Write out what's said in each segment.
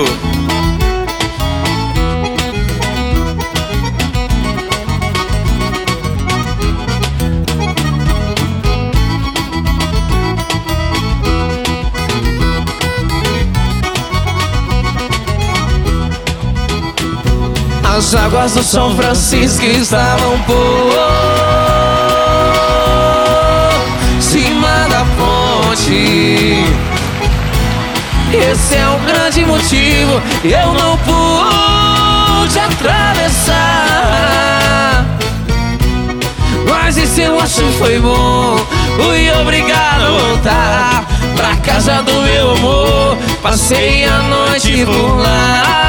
Chico. As águas do São Francisco estavam por cima da ponte. Esse é o grande motivo, eu não pude atravessar. Mas esse eu acho foi bom, fui obrigado a voltar pra casa do meu amor. Passei a noite por lá.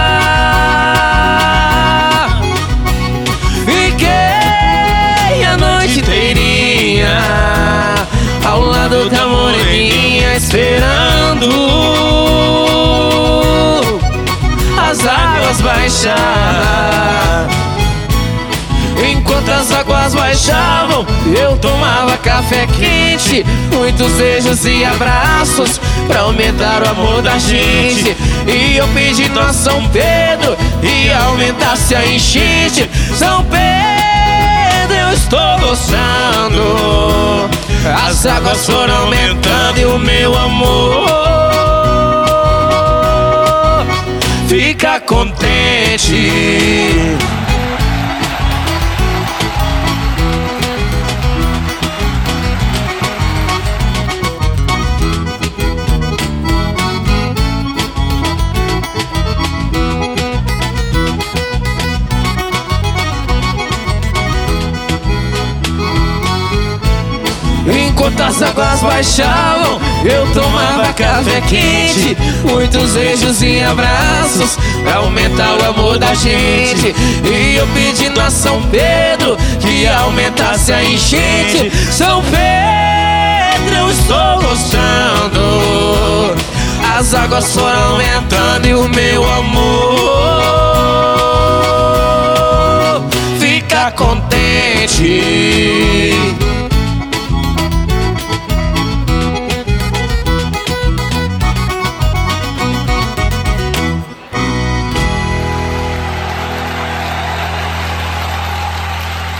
Fiquei a noite inteirinha ao lado da moreninha esperando baixar. Enquanto as águas baixavam, eu tomava café quente, muitos beijos e abraços pra aumentar o amor da gente. E eu pedi a São Pedro e aumentasse a enchente. São Pedro, eu estou gostando. As águas foram aumentando e o meu amor fica contente. Enquanto as águas baixavam, café quente, muitos beijos e abraços pra aumentar o amor da gente. E eu pedindo a São Pedro que aumentasse a enchente. São Pedro, eu estou gostando. As águas foram aumentando e o meu amor fica contente.